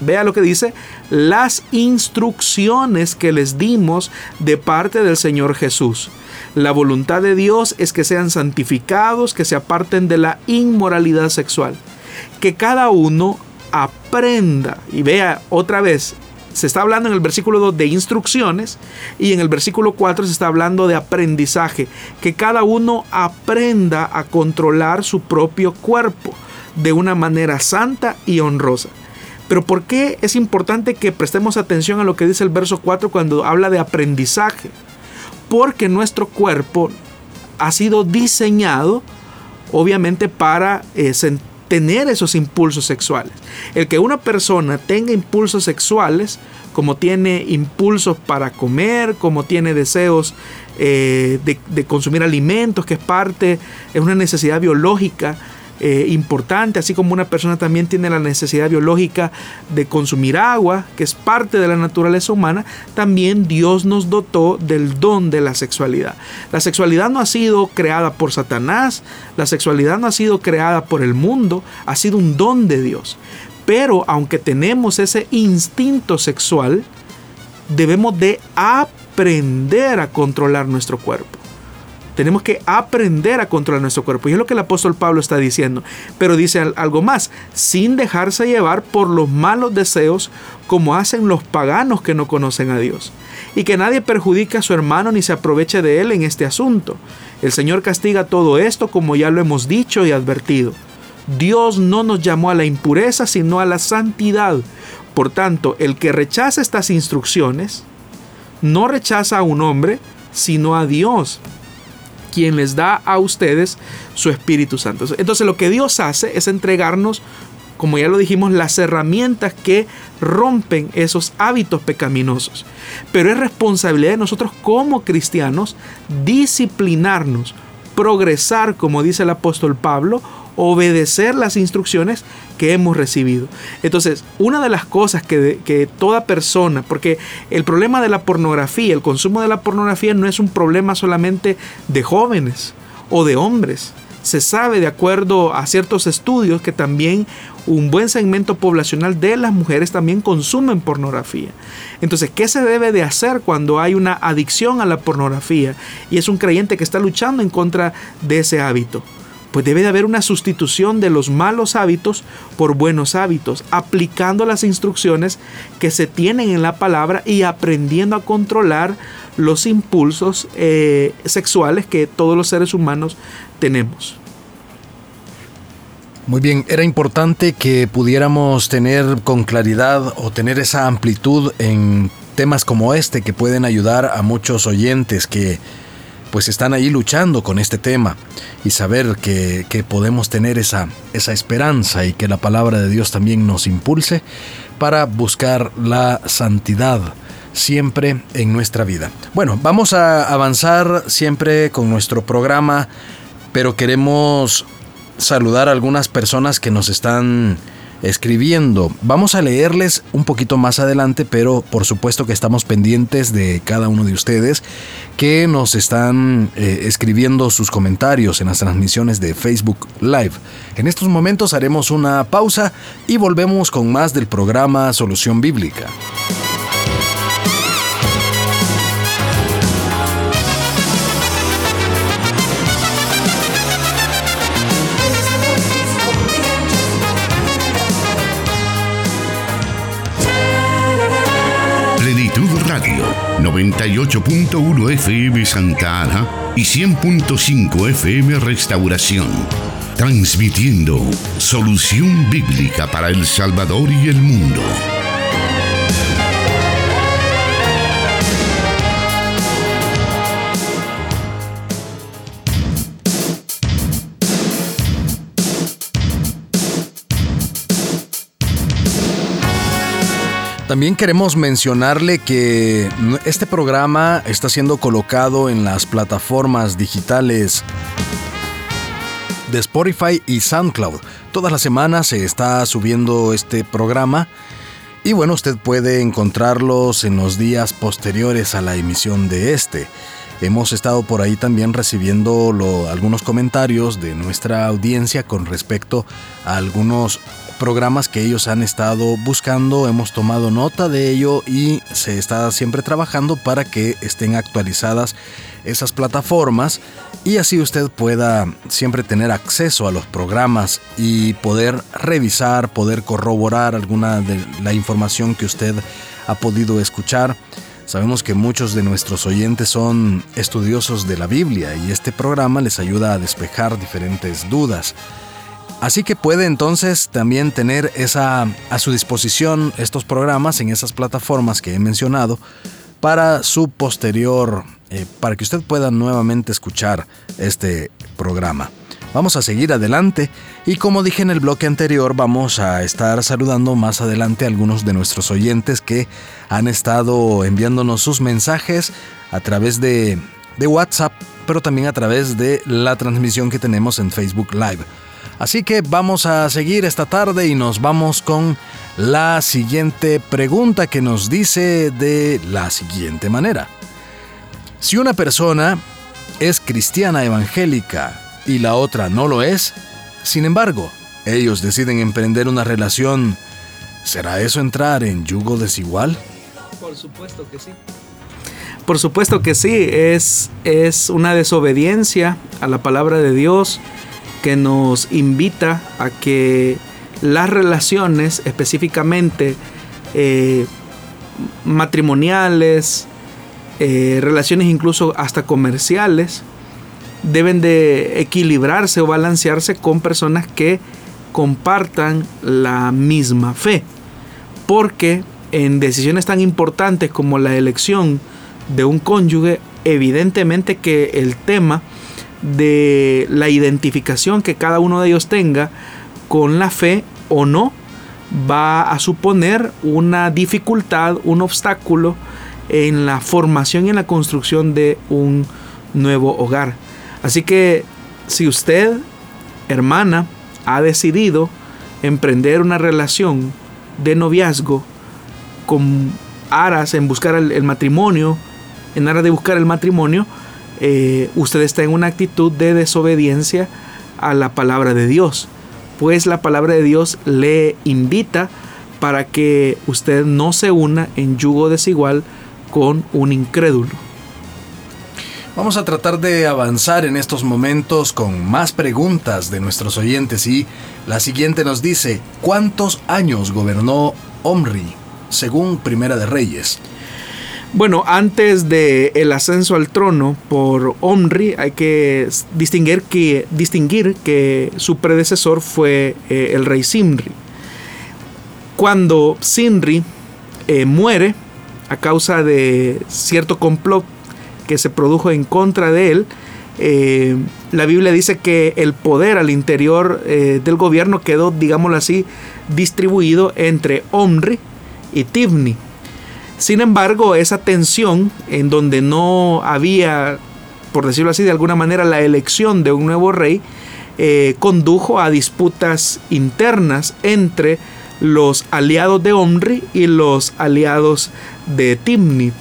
vea lo que dice, las instrucciones que les dimos de parte del Señor Jesús. La voluntad de Dios es que sean santificados, que se aparten de la inmoralidad sexual. Que cada uno aprenda, y vea otra vez, se está hablando en el versículo 2 de instrucciones y en el versículo 4 se está hablando de aprendizaje, que cada uno aprenda a controlar su propio cuerpo de una manera santa y honrosa. Pero ¿por qué es importante que prestemos atención a lo que dice el verso 4 cuando habla de aprendizaje? Porque nuestro cuerpo ha sido diseñado obviamente para eh, tener esos impulsos sexuales. El que una persona tenga impulsos sexuales, como tiene impulsos para comer, como tiene deseos eh, de consumir alimentos, que es parte, es una necesidad biológica, eh, importante, así como una persona también tiene la necesidad biológica de consumir agua, que es parte de la naturaleza humana, también Dios nos dotó del don de la sexualidad. La sexualidad no ha sido creada por Satanás, la sexualidad no ha sido creada por el mundo, ha sido un don de Dios. Pero aunque tenemos ese instinto sexual, debemos de aprender a controlar nuestro cuerpo. Tenemos que aprender a controlar nuestro cuerpo. Y es lo que el apóstol Pablo está diciendo. Pero dice algo más, sin dejarse llevar por los malos deseos como hacen los paganos que no conocen a Dios. Y que nadie perjudique a su hermano ni se aproveche de él en este asunto. El Señor castiga todo esto como ya lo hemos dicho y advertido. Dios no nos llamó a la impureza, sino a la santidad. Por tanto, el que rechaza estas instrucciones, no rechaza a un hombre, sino a Dios, quien les da a ustedes su Espíritu Santo. Entonces lo que Dios hace es entregarnos, como ya lo dijimos, las herramientas que rompen esos hábitos pecaminosos. Pero es responsabilidad de nosotros como cristianos disciplinarnos, progresar, como dice el apóstol Pablo, obedecer las instrucciones que hemos recibido. Entonces, una de las cosas que, que, toda persona, porque el problema de la pornografía, el consumo de la pornografía no es un problema solamente de jóvenes o de hombres. Se sabe de acuerdo a ciertos estudios que también un buen segmento poblacional de las mujeres también consumen pornografía. Entonces, ¿qué se debe de hacer cuando hay una adicción a la pornografía y es un creyente que está luchando en contra de ese hábito? Pues debe de haber una sustitución de los malos hábitos por buenos hábitos, aplicando las instrucciones que se tienen en la palabra y aprendiendo a controlar los impulsos eh, sexuales que todos los seres humanos tenemos. Muy bien, era importante que pudiéramos tener con claridad o tener esa amplitud en temas como este que pueden ayudar a muchos oyentes que pues están ahí luchando con este tema y saber que, podemos tener esa, esa esperanza y que la palabra de Dios también nos impulse para buscar la santidad siempre en nuestra vida. Bueno, vamos a avanzar siempre con nuestro programa, pero queremos saludar a algunas personas que nos están escribiendo. Vamos a leerles un poquito más adelante, pero por supuesto que estamos pendientes de cada uno de ustedes que nos están eh, escribiendo sus comentarios en las transmisiones de Facebook Live. En estos momentos haremos una pausa y volvemos con más del programa Solución Bíblica. 98.1 FM Santa Ana y 100.5 FM Restauración. Transmitiendo solución bíblica para El Salvador y el mundo. También queremos mencionarle que este programa está siendo colocado en las plataformas digitales de Spotify y SoundCloud. Todas las semanas se está subiendo este programa y bueno, usted puede encontrarlos en los días posteriores a la emisión de este. Hemos estado por ahí también recibiendo algunos comentarios de nuestra audiencia con respecto a algunos programas que ellos han estado buscando, hemos tomado nota de ello y se está siempre trabajando para que estén actualizadas esas plataformas y así usted pueda siempre tener acceso a los programas y poder revisar, poder corroborar alguna de la información que usted ha podido escuchar. Sabemos que muchos de nuestros oyentes son estudiosos de la Biblia y este programa les ayuda a despejar diferentes dudas. Así que puede entonces también tener esa, a su disposición estos programas en esas plataformas que he mencionado para su posterior, eh, para que usted pueda nuevamente escuchar este programa. Vamos a seguir adelante y como dije en el bloque anterior vamos a estar saludando más adelante a algunos de nuestros oyentes que han estado enviándonos sus mensajes a través de, de WhatsApp, pero también a través de la transmisión que tenemos en Facebook Live. Así que vamos a seguir esta tarde y nos vamos con la siguiente pregunta que nos dice de la siguiente manera. Si una persona es cristiana evangélica y la otra no lo es, sin embargo, ellos deciden emprender una relación, ¿será eso entrar en yugo desigual? Por supuesto que sí. Por supuesto que sí, es, es una desobediencia a la palabra de Dios que nos invita a que las relaciones, específicamente eh, matrimoniales, eh, relaciones incluso hasta comerciales, deben de equilibrarse o balancearse con personas que compartan la misma fe. Porque en decisiones tan importantes como la elección de un cónyuge, evidentemente que el tema de la identificación que cada uno de ellos tenga con la fe o no va a suponer una dificultad, un obstáculo en la formación y en la construcción de un nuevo hogar. Así que si usted, hermana, ha decidido emprender una relación de noviazgo con aras en buscar el, matrimonio, en aras de buscar el matrimonio, eh, usted está en una actitud de desobediencia a la palabra de Dios. Pues la palabra de Dios le invita para que usted no se una en yugo desigual con un incrédulo. Vamos a tratar de avanzar en estos momentos con más preguntas de nuestros oyentes y la siguiente nos dice, ¿cuántos años gobernó Omri según Primera de Reyes? Bueno, antes de el ascenso al trono por Omri, hay que distinguir que, distinguir que su predecesor fue eh, el rey Simri. Cuando Simri eh, muere a causa de cierto complot que se produjo en contra de él, eh, la Biblia dice que el poder al interior del gobierno quedó, digámoslo así, distribuido entre Omri y Tivni sin embargo, esa tensión en donde no había, por decirlo así, de alguna manera la elección de un nuevo rey, eh, condujo a disputas internas entre los aliados de Omri y los aliados de Timni.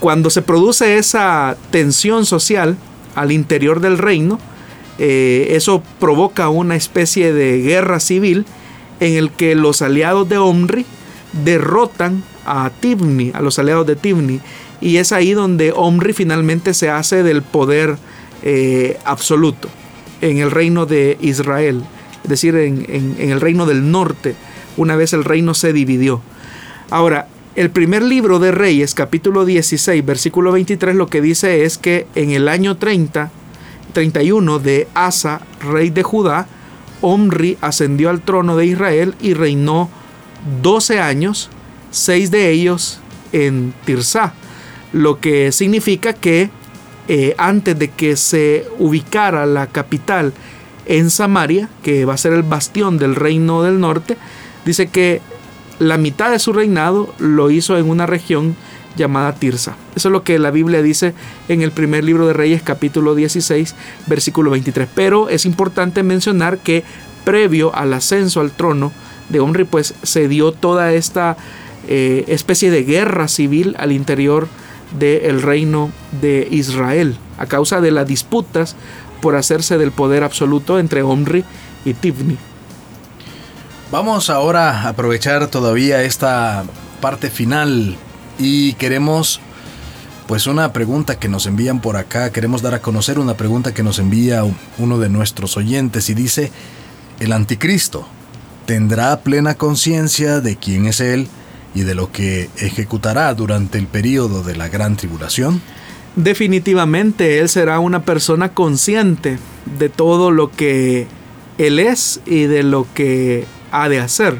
Cuando se produce esa tensión social al interior del reino, eh, eso provoca una especie de guerra civil en el que los aliados de Omri derrotan a Tibni, a los aliados de Tibni. Y es ahí donde Omri finalmente se hace del poder eh, absoluto en el reino de Israel, es decir, en, en el reino del norte, una vez el reino se dividió. Ahora, el primer libro de Reyes, capítulo 16, versículo 23, lo que dice es que en el año 30, 31 de Asa, rey de Judá, Omri ascendió al trono de Israel y reinó 12 años seis de ellos en Tirsá, lo que significa que eh, antes de que se ubicara la capital en Samaria, que va a ser el bastión del reino del norte, dice que la mitad de su reinado lo hizo en una región llamada Tirsa. Eso es lo que la Biblia dice en el primer libro de Reyes capítulo 16 versículo 23. Pero es importante mencionar que previo al ascenso al trono de Omri pues se dio toda esta eh, especie de guerra civil al interior del reino de Israel a causa de las disputas por hacerse del poder absoluto entre Omri y Tivni. Vamos ahora a aprovechar todavía esta parte final y queremos pues una pregunta que nos envían por acá, queremos dar a conocer una pregunta que nos envía uno de nuestros oyentes y dice, ¿el anticristo tendrá plena conciencia de quién es él y de lo que ejecutará durante el periodo de la gran tribulación? Definitivamente Él será una persona consciente de todo lo que Él es y de lo que ha de hacer.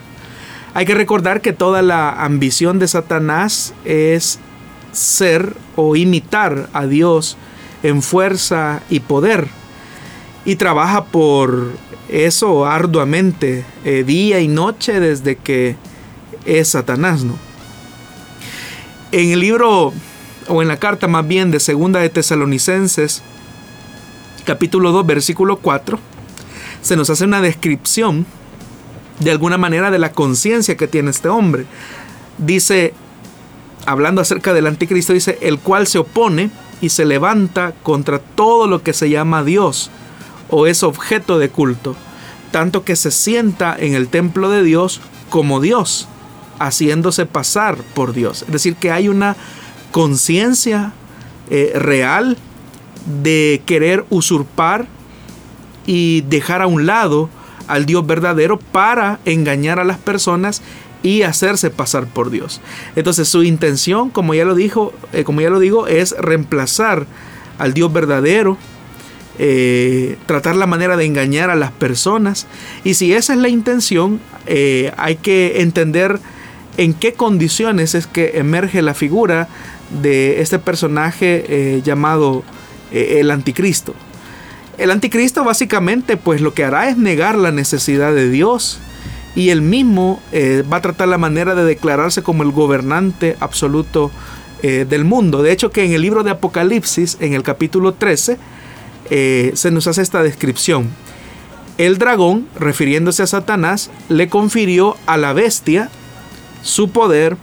Hay que recordar que toda la ambición de Satanás es ser o imitar a Dios en fuerza y poder. Y trabaja por eso arduamente, eh, día y noche, desde que es Satanás, ¿no? En el libro, o en la carta más bien de Segunda de Tesalonicenses, capítulo 2, versículo 4, se nos hace una descripción de alguna manera de la conciencia que tiene este hombre. Dice, hablando acerca del anticristo, dice, el cual se opone y se levanta contra todo lo que se llama Dios o es objeto de culto, tanto que se sienta en el templo de Dios como Dios haciéndose pasar por Dios. Es decir, que hay una conciencia eh, real de querer usurpar y dejar a un lado al Dios verdadero para engañar a las personas y hacerse pasar por Dios. Entonces su intención, como ya lo dijo, eh, como ya lo digo, es reemplazar al Dios verdadero, eh, tratar la manera de engañar a las personas. Y si esa es la intención, hay que entender en qué condiciones es que emerge la figura de este personaje llamado el anticristo. El anticristo básicamente pues lo que hará es negar la necesidad de Dios y él mismo eh, va a tratar la manera de declararse como el gobernante absoluto eh, del mundo. De hecho que en el libro de Apocalipsis, en el capítulo 13, eh, se nos hace esta descripción. El dragón, refiriéndose a Satanás, le confirió a la bestia su poder,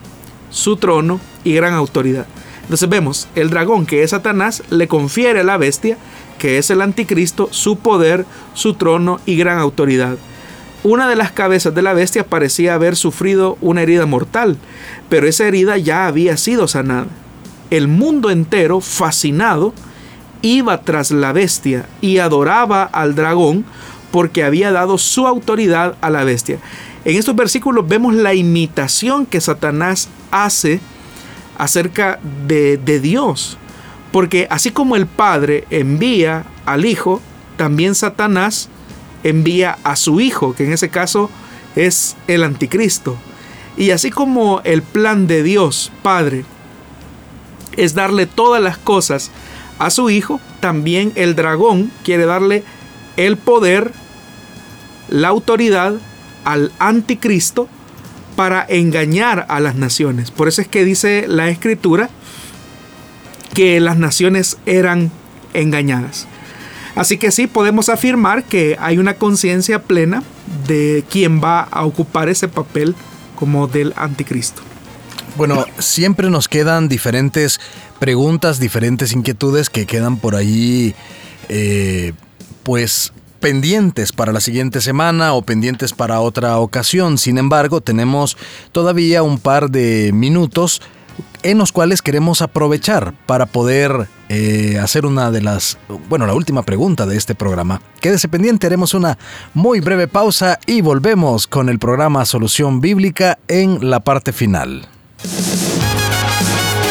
su trono y gran autoridad. Entonces vemos, el dragón que es Satanás le confiere a la bestia que es el anticristo, su poder, su trono y gran autoridad. Una de las cabezas de la bestia parecía haber sufrido una herida mortal, pero esa herida ya había sido sanada. El mundo entero, fascinado, iba tras la bestia y adoraba al dragón porque había dado su autoridad a la bestia. En estos versículos vemos la imitación que Satanás hace acerca de, de Dios. Porque así como el Padre envía al Hijo, también Satanás envía a su Hijo, que en ese caso es el anticristo. Y así como el plan de Dios, Padre, es darle todas las cosas a su Hijo, también el dragón quiere darle el poder, la autoridad al anticristo para engañar a las naciones. Por eso es que dice la escritura que las naciones eran engañadas. Así que sí, podemos afirmar que hay una conciencia plena de quién va a ocupar ese papel como del anticristo. Bueno, siempre nos quedan diferentes preguntas, diferentes inquietudes que quedan por ahí, eh, pues pendientes para la siguiente semana o pendientes para otra ocasión. Sin embargo, tenemos todavía un par de minutos en los cuales queremos aprovechar para poder eh, hacer una de las, bueno, la última pregunta de este programa. Quédese pendiente, haremos una muy breve pausa y volvemos con el programa Solución Bíblica en la parte final.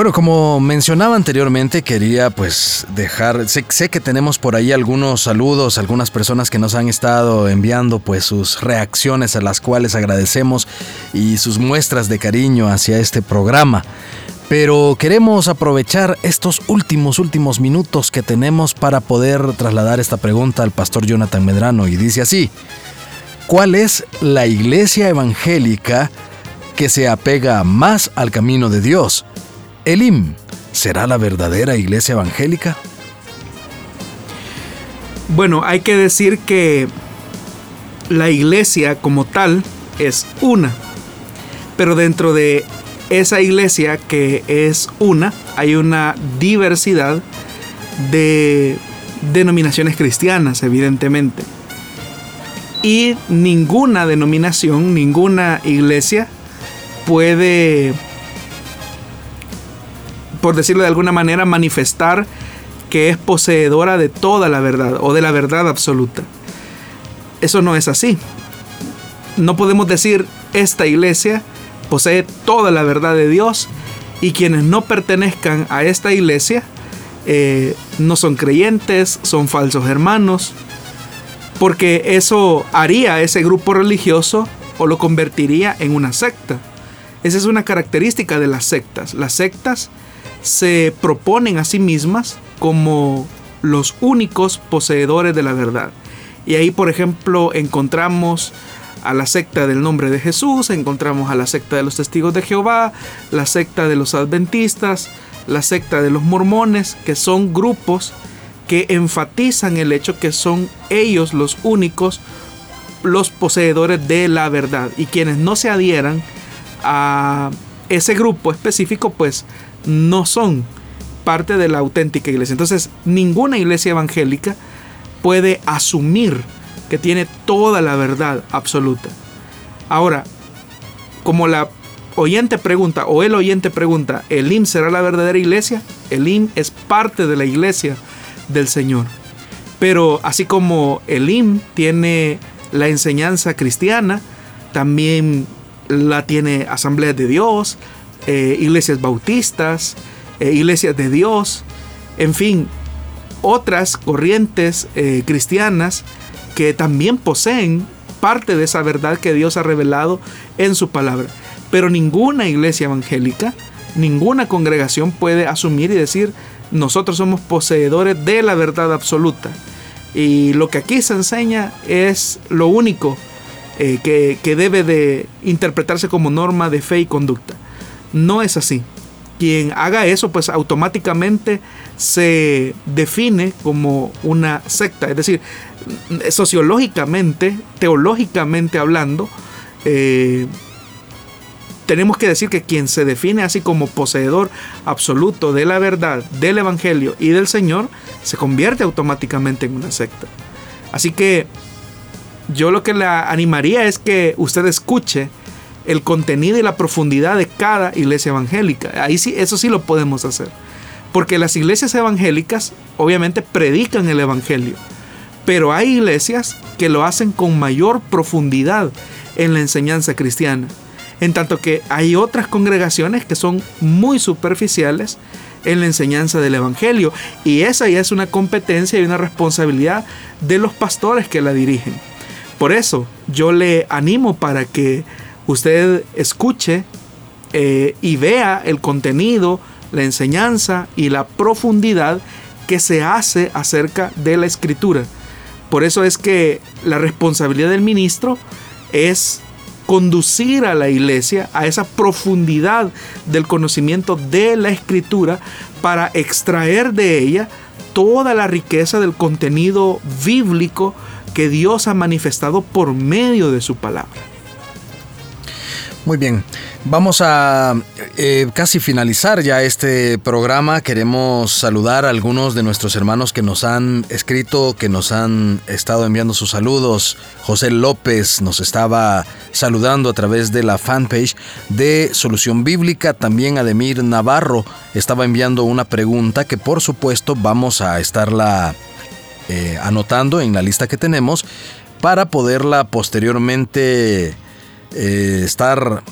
Bueno, como mencionaba anteriormente, quería pues dejar, sé, que tenemos por ahí algunos saludos, algunas personas que nos han estado enviando pues sus reacciones a las cuales agradecemos y sus muestras de cariño hacia este programa. Pero queremos aprovechar estos últimos, últimos minutos que tenemos para poder trasladar esta pregunta al pastor Jonathan Medrano y dice así, ¿cuál es la iglesia evangélica que se apega más al camino de Dios? Elim, ¿será la verdadera iglesia evangélica? Bueno, hay que decir que la iglesia como tal es una, pero dentro de esa iglesia que es una, hay una diversidad de denominaciones cristianas, evidentemente. Y ninguna denominación, ninguna iglesia puede por decirlo de alguna manera, manifestar que es poseedora de toda la verdad o de la verdad absoluta. Eso no es así. No podemos decir esta iglesia posee toda la verdad de Dios y quienes no pertenezcan a esta iglesia eh, no son creyentes, son falsos hermanos, porque eso haría ese grupo religioso o lo convertiría en una secta. Esa es una característica de las sectas. Las sectas se proponen a sí mismas como los únicos poseedores de la verdad. Y ahí, por ejemplo, encontramos a la secta del nombre de Jesús, encontramos a la secta de los testigos de Jehová, la secta de los adventistas, la secta de los mormones, que son grupos que enfatizan el hecho que son ellos los únicos los poseedores de la verdad y quienes no se adhieran a ese grupo específico pues no son parte de la auténtica iglesia. Entonces ninguna iglesia evangélica puede asumir que tiene toda la verdad absoluta. Ahora, como la oyente pregunta o el oyente pregunta, ¿el IM será la verdadera iglesia? El IM es parte de la iglesia del Señor. Pero así como el IM tiene la enseñanza cristiana, también la tiene Asambleas de Dios, eh, iglesias bautistas, eh, iglesias de Dios, en fin, otras corrientes eh, cristianas que también poseen parte de esa verdad que Dios ha revelado en su palabra. Pero ninguna iglesia evangélica, ninguna congregación puede asumir y decir, nosotros somos poseedores de la verdad absoluta. Y lo que aquí se enseña es lo único que, que debe de interpretarse como norma de fe y conducta. No es así. Quien haga eso, pues automáticamente se define como una secta. Es decir, sociológicamente, teológicamente hablando, eh, tenemos que decir que quien se define así como poseedor absoluto de la verdad, del Evangelio y del Señor, se convierte automáticamente en una secta. Así que yo lo que le animaría es que usted escuche el contenido y la profundidad de cada iglesia evangélica. Ahí sí, eso sí lo podemos hacer. Porque las iglesias evangélicas obviamente predican el Evangelio pero hay iglesias que lo hacen con mayor profundidad en la enseñanza cristiana. En tanto que hay otras congregaciones que son muy superficiales en la enseñanza del Evangelio. Y esa ya es una competencia y una responsabilidad de los pastores que la dirigen. Por eso yo le animo para que usted escuche eh, y vea el contenido, la enseñanza y la profundidad que se hace acerca de la escritura. Por eso es que la responsabilidad del ministro es conducir a la iglesia a esa profundidad del conocimiento de la escritura para extraer de ella toda la riqueza del contenido bíblico que Dios ha manifestado por medio de su palabra. Muy bien, vamos a eh, casi finalizar ya este programa. Queremos saludar a algunos de nuestros hermanos que nos han escrito, que nos han estado enviando sus saludos. José López nos estaba saludando a través de la fanpage de Solución Bíblica. También Ademir Navarro estaba enviando una pregunta que por supuesto vamos a estarla eh, anotando en la lista que tenemos para poderla posteriormente eh, estar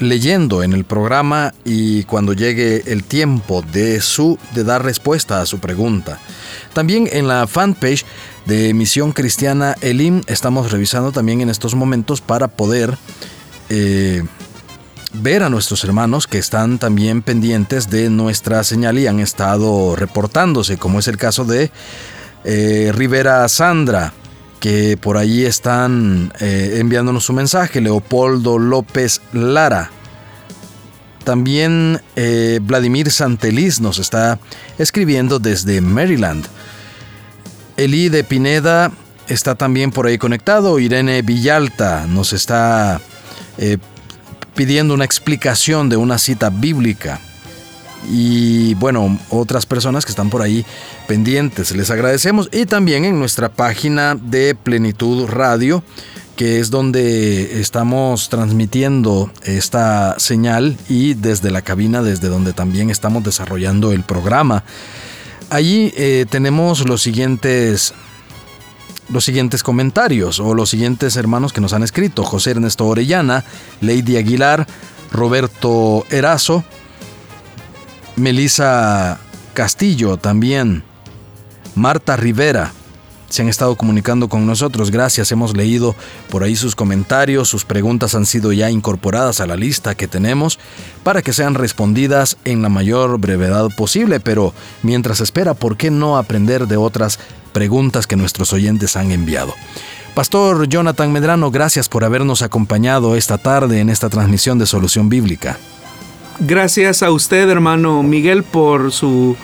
leyendo en el programa y cuando llegue el tiempo de su de dar respuesta a su pregunta. También en la fanpage de Misión Cristiana Elim estamos revisando también en estos momentos para poder eh, ver a nuestros hermanos que están también pendientes de nuestra señal y han estado reportándose, como es el caso de eh, Rivera Sandra, que por ahí están eh, enviándonos su mensaje, Leopoldo López Lara. También eh, Vladimir Santeliz nos está escribiendo desde Maryland. Eli de Pineda está también por ahí conectado. Irene Villalta nos está eh, pidiendo una explicación de una cita bíblica y bueno, otras personas que están por ahí pendientes. Les agradecemos y también en nuestra página de Plenitud Radio, que es donde estamos transmitiendo esta señal y desde la cabina, desde donde también estamos desarrollando el programa. Allí eh, tenemos los siguientes los siguientes comentarios o los siguientes hermanos que nos han escrito. José Ernesto Orellana, Lady Aguilar, Roberto Erazo, Melisa Castillo también, Marta Rivera, se han estado comunicando con nosotros. Gracias, hemos leído por ahí sus comentarios, sus preguntas han sido ya incorporadas a la lista que tenemos para que sean respondidas en la mayor brevedad posible, pero mientras espera, ¿por qué no aprender de otras preguntas que nuestros oyentes han enviado? Pastor Jonathan Medrano, gracias por habernos acompañado esta tarde en esta transmisión de Solución Bíblica. Gracias a usted, hermano Miguel, por su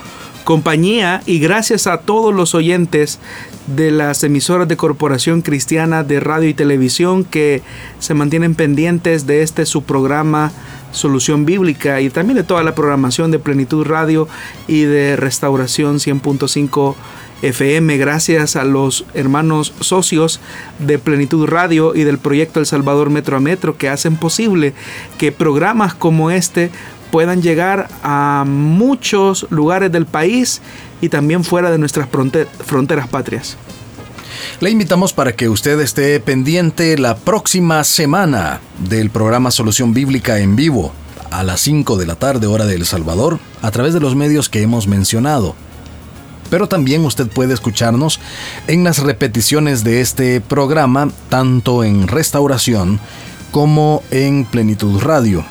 compañía y gracias a todos los oyentes de las emisoras de Corporación Cristiana de Radio y Televisión que se mantienen pendientes de este su programa Solución Bíblica y también de toda la programación de Plenitud Radio y de Restauración 100.5 FM. Gracias a los hermanos socios de Plenitud Radio y del proyecto El Salvador Metro a Metro que hacen posible que programas como este puedan llegar a muchos lugares del país y también fuera de nuestras fronteras patrias. Le invitamos para que usted esté pendiente la próxima semana del programa Solución Bíblica en vivo a las 5 de la tarde hora de El Salvador a través de los medios que hemos mencionado. Pero también usted puede escucharnos en las repeticiones de este programa tanto en Restauración como en Plenitud Radio.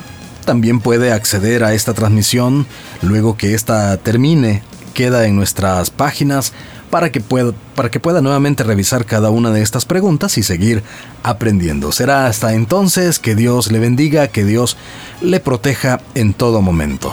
También puede acceder a esta transmisión luego que ésta termine. Queda en nuestras páginas para que, pueda, para que pueda nuevamente revisar cada una de estas preguntas y seguir aprendiendo. Será hasta entonces que Dios le bendiga, que Dios le proteja en todo momento.